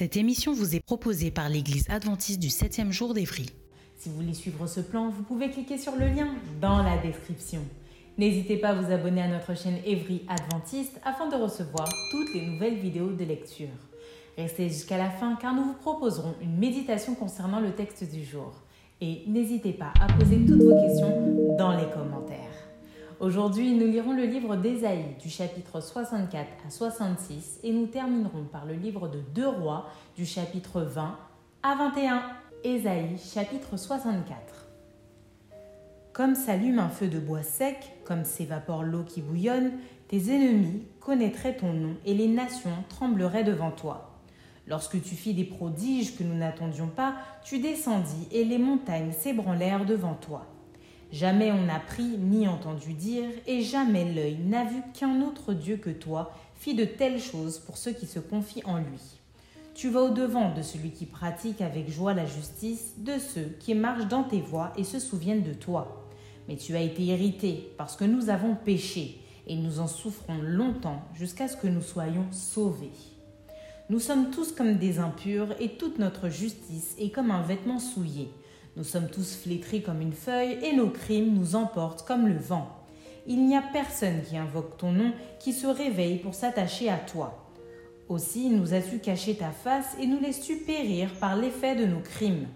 Cette émission vous est proposée par l'Église adventiste du 7e jour d'Évry. Si vous voulez suivre ce plan, vous pouvez cliquer sur le lien dans la description. N'hésitez pas à vous abonner à notre chaîne Evry Adventiste afin de recevoir toutes les nouvelles vidéos de lecture. Restez jusqu'à la fin car nous vous proposerons une méditation concernant le texte du jour. Et n'hésitez pas à poser toutes vos questions dans les commentaires. Aujourd'hui, nous lirons le livre d'Ésaïe du chapitre 64 à 66 et nous terminerons par le livre de Deux Rois du chapitre 20 à 21. Ésaïe chapitre 64. Comme s'allume un feu de bois sec, comme s'évapore l'eau qui bouillonne, tes ennemis connaîtraient ton nom et les nations trembleraient devant toi. Lorsque tu fis des prodiges que nous n'attendions pas, tu descendis et les montagnes s'ébranlèrent devant toi. Jamais on n'a pris ni entendu dire, et jamais l'œil n'a vu qu'un autre Dieu que toi fit de telles choses pour ceux qui se confient en lui. Tu vas au-devant de celui qui pratique avec joie la justice, de ceux qui marchent dans tes voies et se souviennent de toi. Mais tu as été irrité parce que nous avons péché, et nous en souffrons longtemps jusqu'à ce que nous soyons sauvés. Nous sommes tous comme des impurs, et toute notre justice est comme un vêtement souillé. Nous sommes tous flétris comme une feuille et nos crimes nous emportent comme le vent. Il n'y a personne qui invoque ton nom qui se réveille pour s'attacher à toi. Aussi nous as-tu caché ta face et nous laisses-tu périr par l'effet de nos crimes.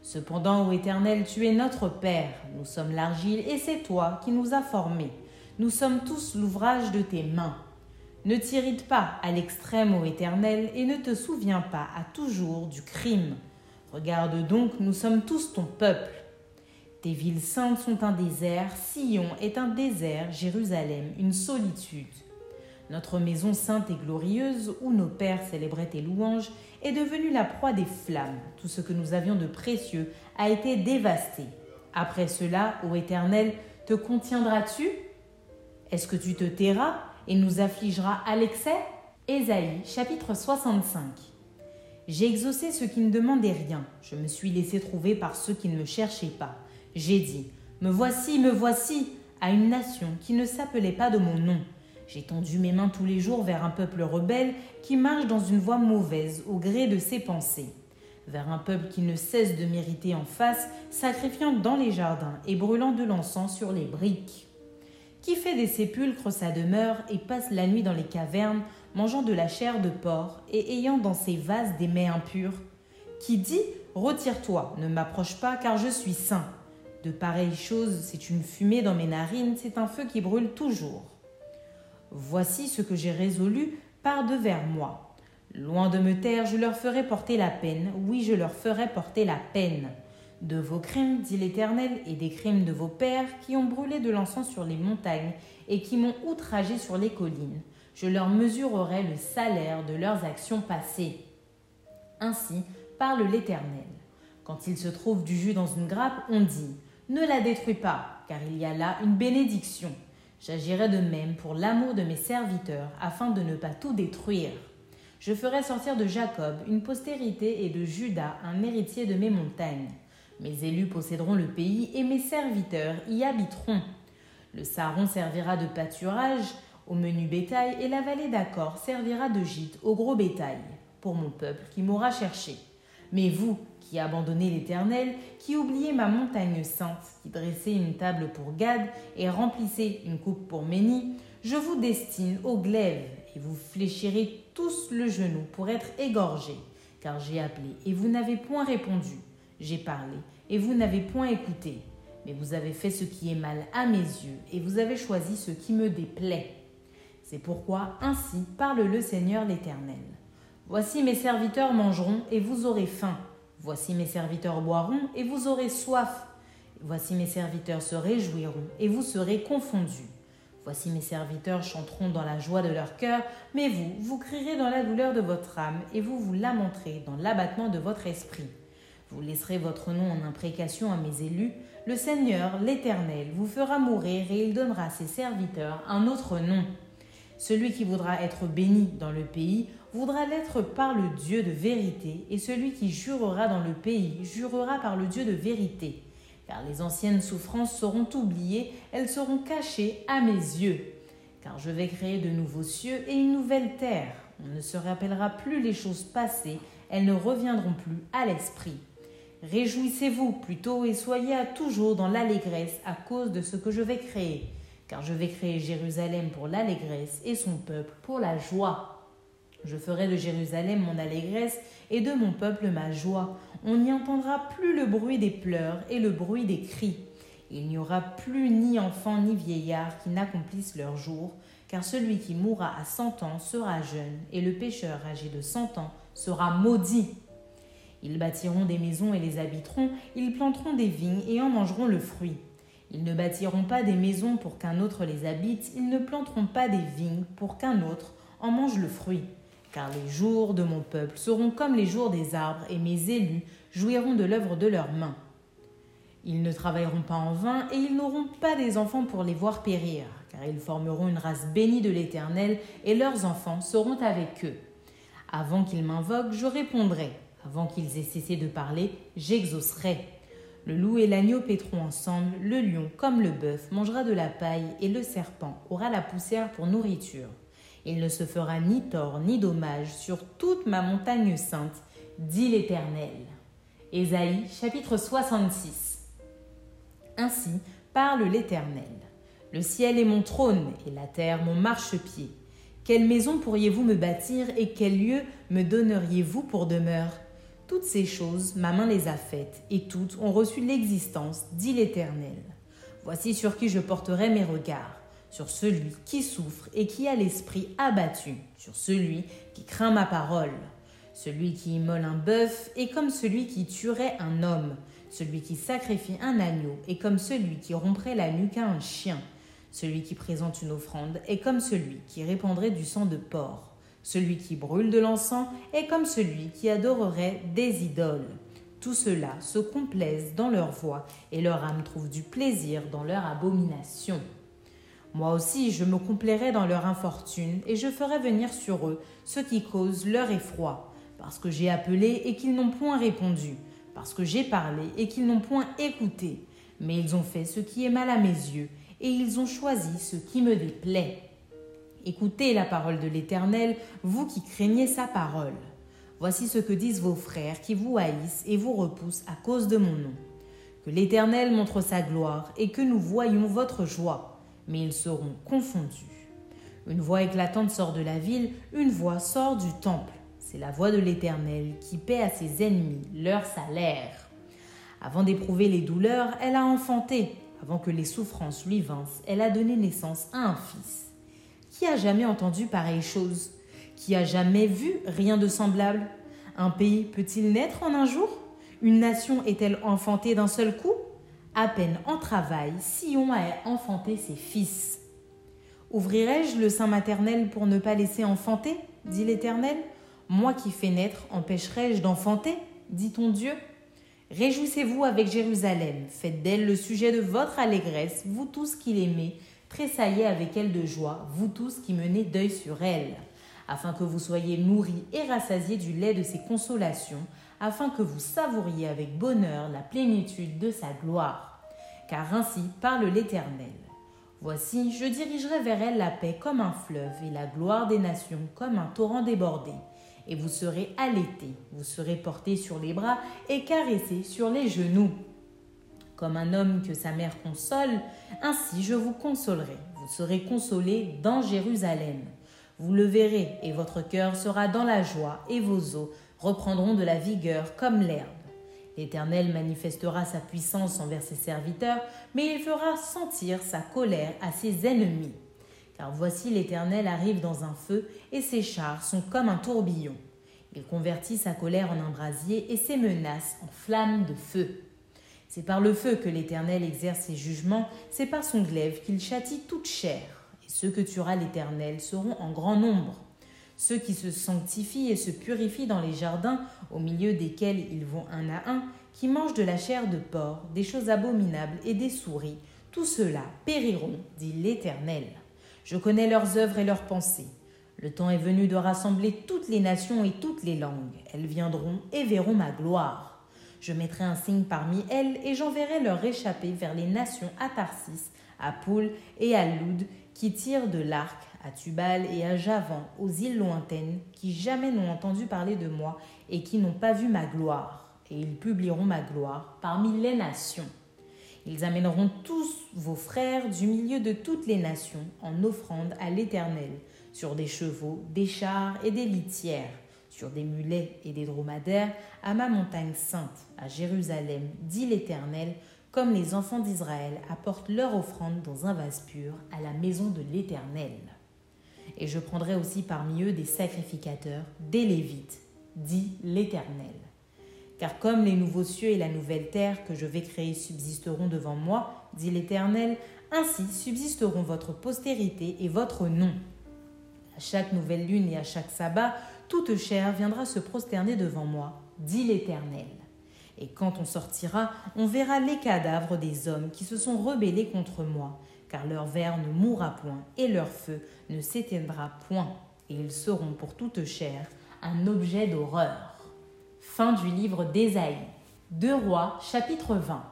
Cependant, ô Éternel, tu es notre Père, nous sommes l'argile et c'est toi qui nous as formés. Nous sommes tous l'ouvrage de tes mains. Ne t'irrite pas à l'extrême, ô Éternel, et ne te souviens pas à toujours du crime. Regarde donc, nous sommes tous ton peuple. Tes villes saintes sont un désert, Sion est un désert, Jérusalem une solitude. Notre maison sainte et glorieuse, où nos pères célébraient tes louanges, est devenue la proie des flammes. Tout ce que nous avions de précieux a été dévasté. Après cela, ô Éternel, te contiendras-tu? Est-ce que tu te tairas et nous affligeras à l'excès Ésaïe chapitre 65 j'ai exaucé ceux qui ne demandaient rien. Je me suis laissé trouver par ceux qui ne me cherchaient pas. J'ai dit Me voici, me voici à une nation qui ne s'appelait pas de mon nom. J'ai tendu mes mains tous les jours vers un peuple rebelle qui marche dans une voie mauvaise au gré de ses pensées. Vers un peuple qui ne cesse de mériter en face, sacrifiant dans les jardins et brûlant de l'encens sur les briques. Qui fait des sépulcres sa demeure et passe la nuit dans les cavernes mangeant de la chair de porc et ayant dans ses vases des mets impurs, qui dit Retire-toi, ne m'approche pas, car je suis saint. De pareilles choses, c'est une fumée dans mes narines, c'est un feu qui brûle toujours. Voici ce que j'ai résolu par devers moi. Loin de me taire, je leur ferai porter la peine, oui, je leur ferai porter la peine. De vos crimes, dit l'Éternel, et des crimes de vos pères qui ont brûlé de l'encens sur les montagnes et qui m'ont outragé sur les collines je leur mesurerai le salaire de leurs actions passées. Ainsi parle l'Éternel. Quand il se trouve du jus dans une grappe, on dit Ne la détruis pas, car il y a là une bénédiction. J'agirai de même pour l'amour de mes serviteurs, afin de ne pas tout détruire. Je ferai sortir de Jacob une postérité et de Judas un héritier de mes montagnes. Mes élus posséderont le pays et mes serviteurs y habiteront. Le saron servira de pâturage, au menu bétail et la vallée d'Accor servira de gîte au gros bétail, pour mon peuple qui m'aura cherché. Mais vous, qui abandonnez l'Éternel, qui oubliez ma montagne sainte, qui dressez une table pour Gad et remplissez une coupe pour Méni, je vous destine au glaive, et vous fléchirez tous le genou pour être égorgés, car j'ai appelé et vous n'avez point répondu, j'ai parlé et vous n'avez point écouté. Mais vous avez fait ce qui est mal à mes yeux, et vous avez choisi ce qui me déplaît C'est pourquoi ainsi parle le Seigneur l'Éternel. Voici mes serviteurs mangeront et vous aurez faim. Voici mes serviteurs boiront et vous aurez soif. Voici mes serviteurs se réjouiront et vous serez confondus. Voici mes serviteurs chanteront dans la joie de leur cœur, mais vous, vous crierez dans la douleur de votre âme, et vous vous lamenterez dans l'abattement de votre esprit. Vous laisserez votre nom en imprécation à mes élus. Le Seigneur, l'Éternel, vous fera mourir, et il donnera à ses serviteurs un autre nom. Celui qui voudra être béni dans le pays voudra l'être par le Dieu de vérité, et celui qui jurera dans le pays jurera par le Dieu de vérité car les anciennes souffrances seront oubliées, elles seront cachées à mes yeux. Car je vais créer de nouveaux cieux et une nouvelle terre. On ne se rappellera plus les choses passées, elles ne reviendront plus à l'esprit. Réjouissez-vous plutôt et soyez toujours dans l'allégresse à cause de ce que je vais créer, car je vais créer Jérusalem pour l'allégresse et son peuple pour la joie. Je ferai de Jérusalem mon allégresse et de mon peuple ma joie. On n'y entendra plus le bruit des pleurs et le bruit des cris. Il n'y aura plus ni enfants ni vieillards qui n'accomplissent leur jour, car celui qui mourra à cent ans sera jeune, et le pécheur âgé de cent ans sera maudit. Ils bâtiront des maisons et les habiteront, ils planteront des vignes et en mangeront le fruit. Ils ne bâtiront pas des maisons pour qu'un autre les habite, ils ne planteront pas des vignes pour qu'un autre en mange le fruit car les jours de mon peuple seront comme les jours des arbres, et mes élus jouiront de l'œuvre de leurs mains. Ils ne travailleront pas en vain, et ils n'auront pas des enfants pour les voir périr, car ils formeront une race bénie de l'Éternel, et leurs enfants seront avec eux. Avant qu'ils m'invoquent, je répondrai. Avant qu'ils aient cessé de parler, j'exaucerai. Le loup et l'agneau pétront ensemble, le lion, comme le bœuf, mangera de la paille, et le serpent aura la poussière pour nourriture. Il ne se fera ni tort ni dommage sur toute ma montagne sainte, dit l'Éternel. Ésaïe chapitre 66. Ainsi parle l'Éternel. Le ciel est mon trône et la terre mon marchepied. Quelle maison pourriez-vous me bâtir et quel lieu me donneriez-vous pour demeure? Toutes ces choses, ma main les a faites, et toutes ont reçu l'existence, dit l'Éternel. Voici sur qui je porterai mes regards sur celui qui souffre et qui a l'esprit abattu, sur celui qui craint ma parole. Celui qui immole un bœuf est comme celui qui tuerait un homme. Celui qui sacrifie un agneau est comme celui qui romprait la nuque à un chien. Celui qui présente une offrande est comme celui qui répandrait du sang de porc. Celui qui brûle de l'encens est comme celui qui adorerait des idoles. Tout cela se complaise dans leur voix et leur âme trouve du plaisir dans leur abomination. Moi aussi, je me complairai dans leur infortune, et je ferai venir sur eux ce qui cause leur effroi, parce que j'ai appelé et qu'ils n'ont point répondu, parce que j'ai parlé et qu'ils n'ont point écouté. Mais ils ont fait ce qui est mal à mes yeux, et ils ont choisi ce qui me déplaît. Écoutez la parole de l'Éternel, vous qui craignez sa parole. Voici ce que disent vos frères qui vous haïssent et vous repoussent à cause de mon nom. Que l'Éternel montre sa gloire et que nous voyions votre joie mais ils seront confondus. Une voix éclatante sort de la ville, une voix sort du temple. C'est la voix de l'Éternel qui paie à ses ennemis leur salaire. Avant d'éprouver les douleurs, elle a enfanté. Avant que les souffrances lui vinssent, elle a donné naissance à un fils. Qui a jamais entendu pareille chose Qui a jamais vu rien de semblable? Un pays peut-il naître en un jour? Une nation est-elle enfantée d'un seul coup? À peine en travail, Sion a enfanté ses fils. Ouvrirai-je le sein maternel pour ne pas laisser enfanter? dit l'Éternel. Moi qui fais naître, empêcherai-je d'enfanter? dit ton Dieu. Réjouissez-vous avec Jérusalem, faites d'elle le sujet de votre allégresse, vous tous qui l'aimez, tressaillez avec elle de joie, vous tous qui menez deuil sur elle, afin que vous soyez nourris et rassasiés du lait de ses consolations, afin que vous savouriez avec bonheur la plénitude de sa gloire. Car ainsi parle l'Éternel. Voici, je dirigerai vers elle la paix comme un fleuve et la gloire des nations comme un torrent débordé. Et vous serez allaités, vous serez portés sur les bras et caressés sur les genoux. Comme un homme que sa mère console, ainsi je vous consolerai. Vous serez consolés dans Jérusalem. Vous le verrez, et votre cœur sera dans la joie, et vos os reprendront de la vigueur comme l'herbe. L'Éternel manifestera sa puissance envers ses serviteurs, mais il fera sentir sa colère à ses ennemis. Car voici l'Éternel arrive dans un feu, et ses chars sont comme un tourbillon. Il convertit sa colère en un brasier et ses menaces en flammes de feu. C'est par le feu que l'Éternel exerce ses jugements, c'est par son glaive qu'il châtie toute chair. Et ceux que tuera l'Éternel seront en grand nombre. Ceux qui se sanctifient et se purifient dans les jardins, au milieu desquels ils vont un à un, qui mangent de la chair de porc, des choses abominables et des souris, tout cela périront, dit l'Éternel. Je connais leurs œuvres et leurs pensées. Le temps est venu de rassembler toutes les nations et toutes les langues. Elles viendront et verront ma gloire. Je mettrai un signe parmi elles et j'enverrai leur réchapper vers les nations à Tarsis, à Poul et à Loud, qui tirent de l'arc, à Tubal et à Javan, aux îles lointaines, qui jamais n'ont entendu parler de moi et qui n'ont pas vu ma gloire. Et ils publieront ma gloire parmi les nations. Ils amèneront tous vos frères du milieu de toutes les nations en offrande à l'Éternel sur des chevaux, des chars et des litières, sur des mulets et des dromadaires, à ma montagne sainte, à Jérusalem, dit l'Éternel, comme les enfants d'Israël apportent leur offrande dans un vase pur à la maison de l'Éternel. Et je prendrai aussi parmi eux des sacrificateurs, des Lévites, dit l'Éternel. Car comme les nouveaux cieux et la nouvelle terre que je vais créer subsisteront devant moi, dit l'Éternel, ainsi subsisteront votre postérité et votre nom. À chaque nouvelle lune et à chaque sabbat, toute chair viendra se prosterner devant moi, dit l'Éternel. Et quand on sortira, on verra les cadavres des hommes qui se sont rebellés contre moi, car leur ver ne mourra point et leur feu ne s'éteindra point, et ils seront pour toute chair un objet d'horreur. Fin du livre d'Ésaïe. Deux rois, chapitre 20.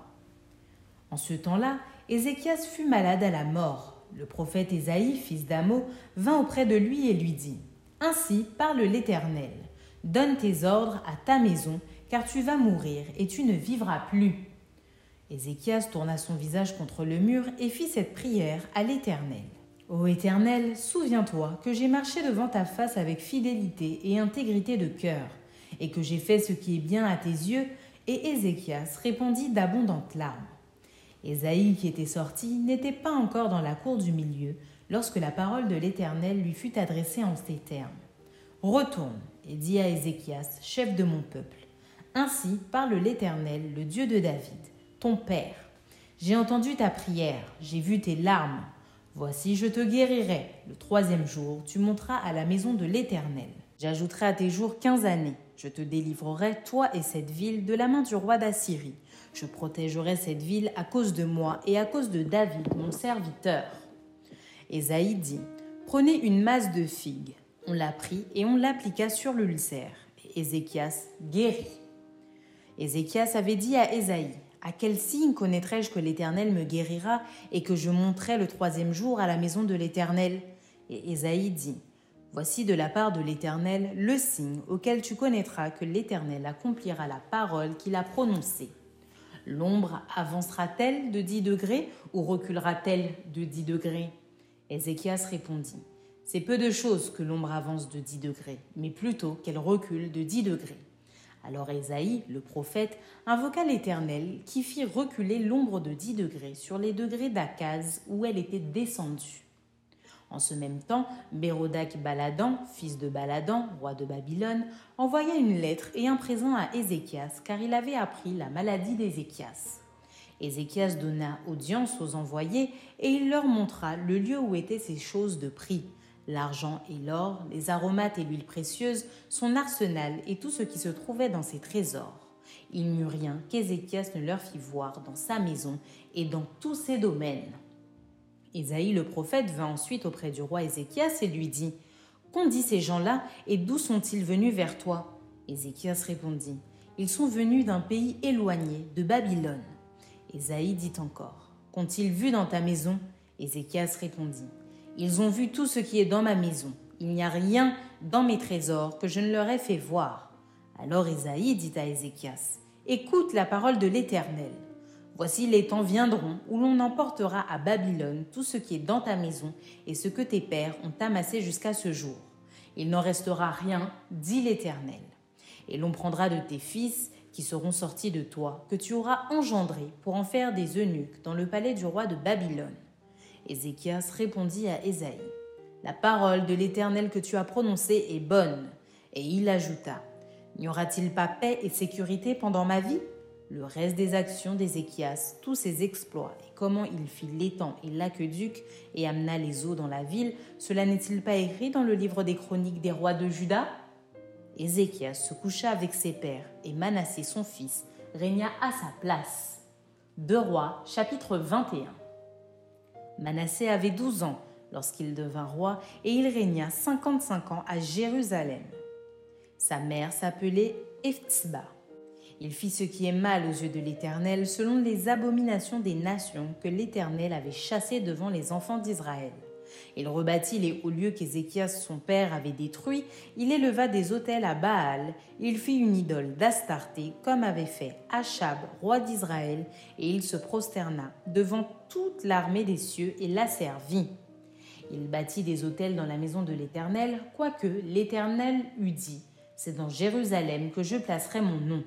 En ce temps-là, Ézéchias fut malade à la mort le prophète Ésaïe, fils d'Amo, vint auprès de lui et lui dit Ainsi parle l'Éternel Donne tes ordres à ta maison, car tu vas mourir et tu ne vivras plus. Ézéchias tourna son visage contre le mur et fit cette prière à l'Éternel. Ô Éternel, souviens-toi que j'ai marché devant ta face avec fidélité et intégrité de cœur, et que j'ai fait ce qui est bien à tes yeux. Et Ézéchias répondit d'abondantes larmes. Ésaïe, qui était sorti, n'était pas encore dans la cour du milieu lorsque la parole de l'Éternel lui fut adressée en ces termes. Retourne et dis à Ézéchias, chef de mon peuple. Ainsi parle l'Éternel, le Dieu de David, ton Père. J'ai entendu ta prière, j'ai vu tes larmes. Voici, je te guérirai. Le troisième jour, tu monteras à la maison de l'Éternel. J'ajouterai à tes jours quinze années. Je te délivrerai, toi et cette ville, de la main du roi d'Assyrie. Je protégerai cette ville à cause de moi et à cause de David, mon serviteur. Ésaïe dit Prenez une masse de figues. On la prit et on l'appliqua sur l'ulcère. Et Ézéchias guérit. Ézéchias avait dit à Ésaïe À quel signe connaîtrai-je que l'Éternel me guérira et que je monterai le troisième jour à la maison de l'Éternel? Et Ésaïe dit Voici de la part de l'Éternel le signe auquel tu connaîtras que l'Éternel accomplira la parole qu'il a prononcée. L'ombre avancera-t-elle de 10 degrés ou reculera-t-elle de 10 degrés? Ézéchias répondit C'est peu de choses que l'ombre avance de 10 degrés, mais plutôt qu'elle recule de 10 degrés. Alors Ésaïe, le prophète, invoqua l'Éternel qui fit reculer l'ombre de 10 degrés sur les degrés d'Akaz où elle était descendue. En ce même temps, Bérodac Baladan, fils de Baladan, roi de Babylone, envoya une lettre et un présent à Ézéchias, car il avait appris la maladie d'Ézéchias. Ézéchias donna audience aux envoyés et il leur montra le lieu où étaient ces choses de prix, l'argent et l'or, les aromates et l'huile précieuse, son arsenal et tout ce qui se trouvait dans ses trésors. Il n'y eut rien qu'Ézéchias ne leur fit voir dans sa maison et dans tous ses domaines. Isaïe le prophète vint ensuite auprès du roi Ézéchias et lui dit Qu'ont dit ces gens-là et d'où sont-ils venus vers toi? Ézéchias répondit Ils sont venus d'un pays éloigné, de Babylone. Isaïe dit encore Qu'ont-ils vu dans ta maison? Ézéchias répondit Ils ont vu tout ce qui est dans ma maison. Il n'y a rien dans mes trésors que je ne leur ai fait voir. Alors Isaïe dit à Ézéchias Écoute la parole de l'Éternel. Voici les temps viendront où l'on emportera à Babylone tout ce qui est dans ta maison et ce que tes pères ont amassé jusqu'à ce jour. Il n'en restera rien, dit l'Éternel. Et l'on prendra de tes fils qui seront sortis de toi, que tu auras engendrés pour en faire des eunuques dans le palais du roi de Babylone. Ézéchias répondit à Ésaïe La parole de l'Éternel que tu as prononcée est bonne. Et il ajouta N'y aura-t-il pas paix et sécurité pendant ma vie? Le reste des actions d'Ézéchias, tous ses exploits et comment il fit l'étang et l'aqueduc et amena les eaux dans la ville, cela n'est-il pas écrit dans le livre des chroniques des rois de Juda? Ézéchias se coucha avec ses pères et Manassé son fils régna à sa place. Deux rois, chapitre 21. Manassé avait douze ans lorsqu'il devint roi et il régna cinquante-cinq ans à Jérusalem. Sa mère s'appelait Ephzba. Il fit ce qui est mal aux yeux de l'Éternel selon les abominations des nations que l'Éternel avait chassées devant les enfants d'Israël. Il rebâtit les hauts lieux qu'Ézéchias son père avait détruits, il éleva des autels à Baal, il fit une idole d'Astarté comme avait fait Achab, roi d'Israël, et il se prosterna devant toute l'armée des cieux et la servit. Il bâtit des autels dans la maison de l'Éternel, quoique l'Éternel eût dit c'est dans Jérusalem que je placerai mon nom.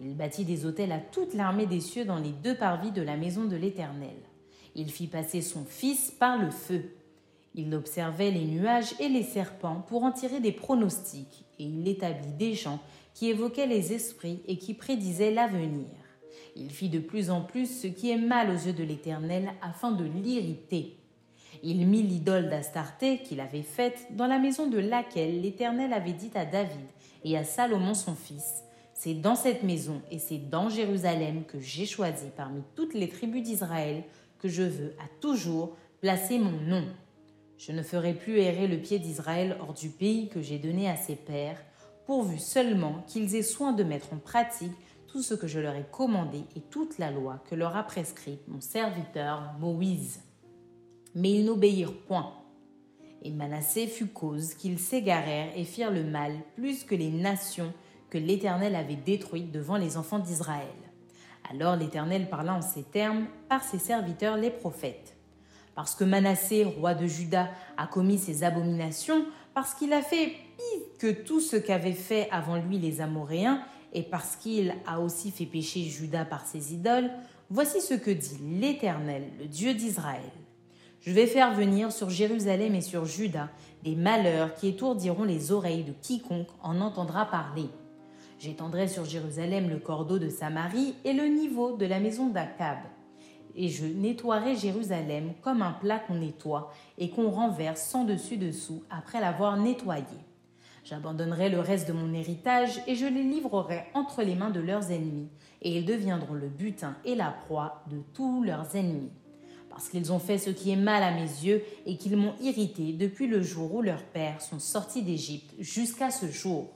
Il bâtit des autels à toute l'armée des cieux dans les deux parvis de la maison de l'Éternel. Il fit passer son fils par le feu. Il observait les nuages et les serpents pour en tirer des pronostics, et il établit des gens qui évoquaient les esprits et qui prédisaient l'avenir. Il fit de plus en plus ce qui est mal aux yeux de l'Éternel afin de l'irriter. Il mit l'idole d'Astarté qu'il avait faite dans la maison de laquelle l'Éternel avait dit à David et à Salomon son fils, C'est dans cette maison et c'est dans Jérusalem que j'ai choisi parmi toutes les tribus d'Israël que je veux à toujours placer mon nom. Je ne ferai plus errer le pied d'Israël hors du pays que j'ai donné à ses pères, pourvu seulement qu'ils aient soin de mettre en pratique tout ce que je leur ai commandé et toute la loi que leur a prescrite mon serviteur Moïse. Mais ils n'obéirent point. Et Manassé fut cause qu'ils s'égarèrent et firent le mal plus que les nations que l'Éternel avait détruites devant les enfants d'Israël. Alors l'Éternel parla en ces termes par ses serviteurs les prophètes. Parce que Manassé, roi de Juda, a commis ces abominations, parce qu'il a fait pire que tout ce qu'avaient fait avant lui les Amoréens, et parce qu'il a aussi fait pécher Juda par ses idoles, voici ce que dit l'Éternel, le Dieu d'Israël. Je vais faire venir sur Jérusalem et sur Juda des malheurs qui étourdiront les oreilles de quiconque en entendra parler. J'étendrai sur Jérusalem le cordeau de Samarie et le niveau de la maison d'Akab. Et je nettoierai Jérusalem comme un plat qu'on nettoie et qu'on renverse sans dessus-dessous après l'avoir nettoyé. J'abandonnerai le reste de mon héritage et je les livrerai entre les mains de leurs ennemis, et ils deviendront le butin et la proie de tous leurs ennemis parce qu'ils ont fait ce qui est mal à mes yeux et qu'ils m'ont irrité depuis le jour où leurs pères sont sortis d'Égypte jusqu'à ce jour.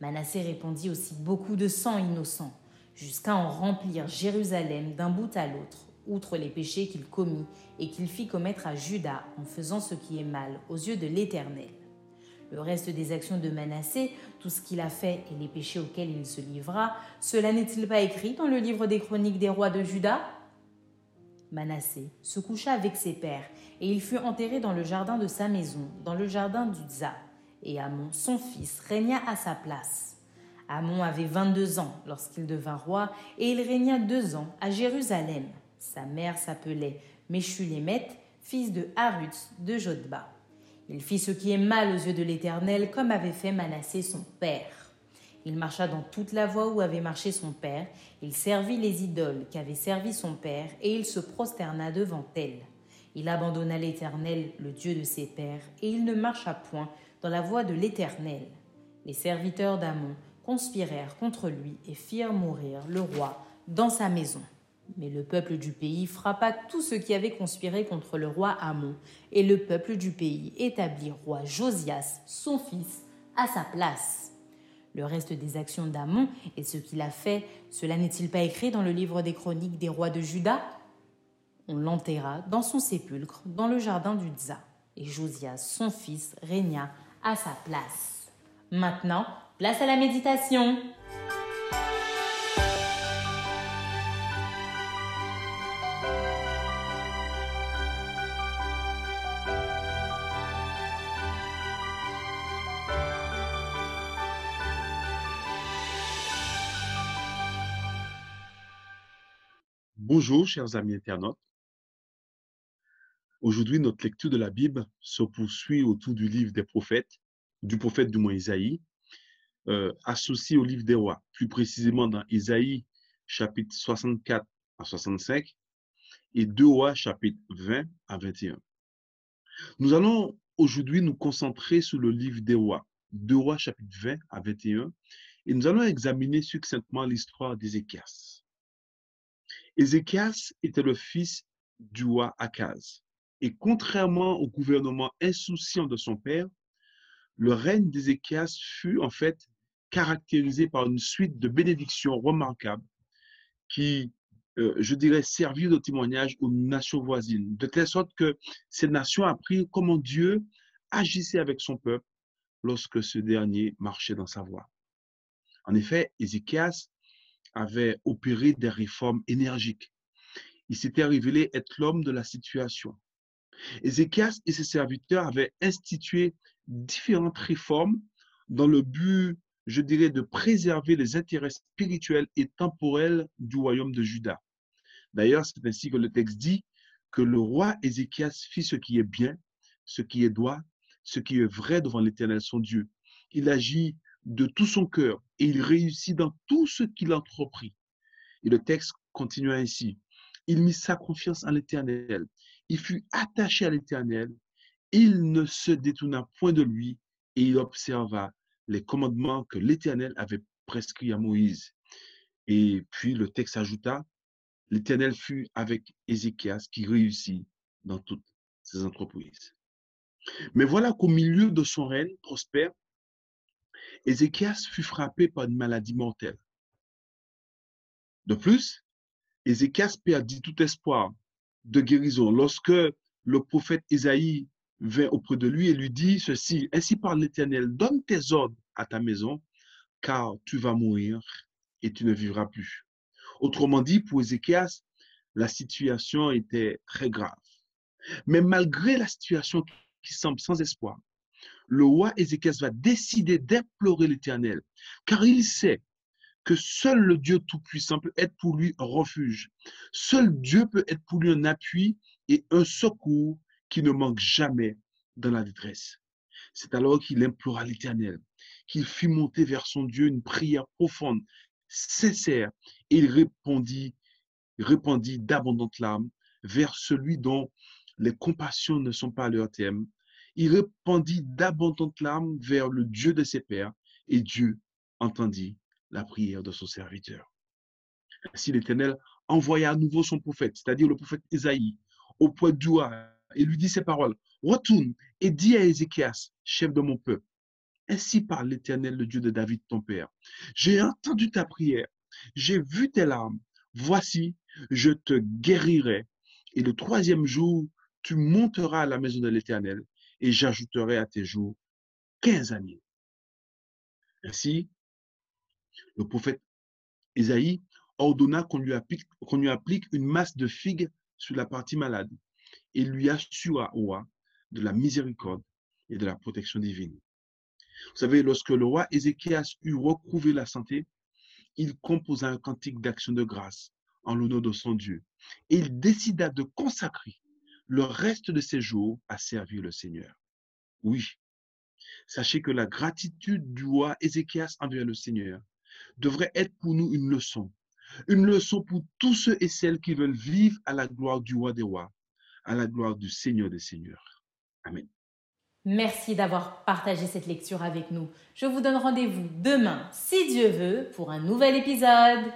Manassé répandit aussi beaucoup de sang innocent, jusqu'à en remplir Jérusalem d'un bout à l'autre, outre les péchés qu'il commit et qu'il fit commettre à Juda en faisant ce qui est mal aux yeux de l'Éternel. Le reste des actions de Manassé, tout ce qu'il a fait et les péchés auxquels il se livra, cela n'est-il pas écrit dans le livre des chroniques des rois de Juda? Manassé se coucha avec ses pères, et il fut enterré dans le jardin de sa maison, dans le jardin d'Uza. Et Amon, son fils, régna à sa place. Amon avait vingt-deux ans lorsqu'il devint roi, et il régna deux ans à Jérusalem. Sa mère s'appelait Meshulémet, fils de Harut de Jodba. Il fit ce qui est mal aux yeux de l'Éternel, comme avait fait Manassé son père. Il marcha dans toute la voie où avait marché son père, il servit les idoles qu'avait servi son père, et il se prosterna devant elles. Il abandonna l'Éternel, le Dieu de ses pères, et il ne marcha point dans la voie de l'Éternel. Les serviteurs d'Amon conspirèrent contre lui et firent mourir le roi dans sa maison. Mais le peuple du pays frappa tous ceux qui avaient conspiré contre le roi Amon, et le peuple du pays établit roi Josias, son fils, à sa place le reste des actions d'Amon et ce qu'il a fait, cela n'est-il pas écrit dans le livre des chroniques des rois de Juda? On l'enterra dans son sépulcre, dans le jardin d'Uza, et Josias, son fils, régna à sa place. Maintenant, place à la méditation. Bonjour, chers amis internautes. Aujourd'hui, notre lecture de la Bible se poursuit autour du livre des prophètes, du prophète du moins Isaïe, euh, associé au livre des rois, plus précisément dans Isaïe chapitre 64 à 65 et 2 rois chapitre 20 à 21. Nous allons aujourd'hui nous concentrer sur le livre des rois, 2 rois chapitre 20 à 21, et nous allons examiner succinctement l'histoire d'Ézéchias. Ézéchias était le fils du roi Akaz. Et contrairement au gouvernement insouciant de son père, le règne d'Ézéchias fut en fait caractérisé par une suite de bénédictions remarquables qui, euh, je dirais, servirent de témoignage aux nations voisines, de telle sorte que ces nations apprirent comment Dieu agissait avec son peuple lorsque ce dernier marchait dans sa voie. En effet, Ézéchias avait opéré des réformes énergiques. Il s'était révélé être l'homme de la situation. Ézéchias et ses serviteurs avaient institué différentes réformes dans le but, je dirais, de préserver les intérêts spirituels et temporels du royaume de Juda. D'ailleurs, c'est ainsi que le texte dit que le roi Ézéchias fit ce qui est bien, ce qui est droit, ce qui est vrai devant l'Éternel son Dieu. Il agit de tout son cœur et il réussit dans tout ce qu'il entreprit. Et le texte continue ainsi. Il mit sa confiance en l'Éternel il fut attaché à l'Éternel, il ne se détourna point de lui et il observa les commandements que l'Éternel avait prescrits à Moïse. Et puis le texte ajouta, l'Éternel fut avec Ézéchias qui réussit dans toutes ses entreprises. Mais voilà qu'au milieu de son règne prospère, Ézéchias fut frappé par une maladie mortelle. De plus, Ézéchias perdit tout espoir de guérison. Lorsque le prophète Isaïe vint auprès de lui et lui dit ceci, Ainsi parle l'Éternel, donne tes ordres à ta maison, car tu vas mourir et tu ne vivras plus. Autrement dit, pour Ézéchias, la situation était très grave. Mais malgré la situation qui semble sans espoir, le roi Ézéchias va décider d'implorer l'Éternel, car il sait que seul le Dieu Tout-Puissant peut être pour lui un refuge. Seul Dieu peut être pour lui un appui et un secours qui ne manque jamais dans la détresse. C'est alors qu'il implora l'Éternel, qu'il fit monter vers son Dieu une prière profonde, sincère, et il répondit, répondit d'abondantes larmes vers celui dont les compassions ne sont pas à leur thème. Il répondit d'abondantes larmes vers le Dieu de ses pères, et Dieu entendit la prière de son serviteur. Ainsi l'Éternel envoya à nouveau son prophète, c'est-à-dire le prophète au point d'Oua, et lui dit ces paroles, retourne et dis à Ézéchias, chef de mon peuple, ainsi parle l'Éternel, le Dieu de David, ton père. J'ai entendu ta prière, j'ai vu tes larmes. Voici, je te guérirai. Et le troisième jour, tu monteras à la maison de l'Éternel et j'ajouterai à tes jours quinze années. Ainsi, le prophète Isaïe ordonna qu'on lui, applique, lui applique une masse de figues sur la partie malade et lui assura au roi de la miséricorde et de la protection divine. Vous savez, lorsque le roi Ézéchias eut retrouvé la santé, il composa un cantique d'action de grâce en l'honneur de son Dieu et il décida de consacrer le reste de ses jours à servir le Seigneur. Oui, sachez que la gratitude du roi Ézéchias envers le Seigneur devrait être pour nous une leçon. Une leçon pour tous ceux et celles qui veulent vivre à la gloire du roi des rois, à la gloire du Seigneur des seigneurs. Amen. Merci d'avoir partagé cette lecture avec nous. Je vous donne rendez-vous demain, si Dieu veut, pour un nouvel épisode.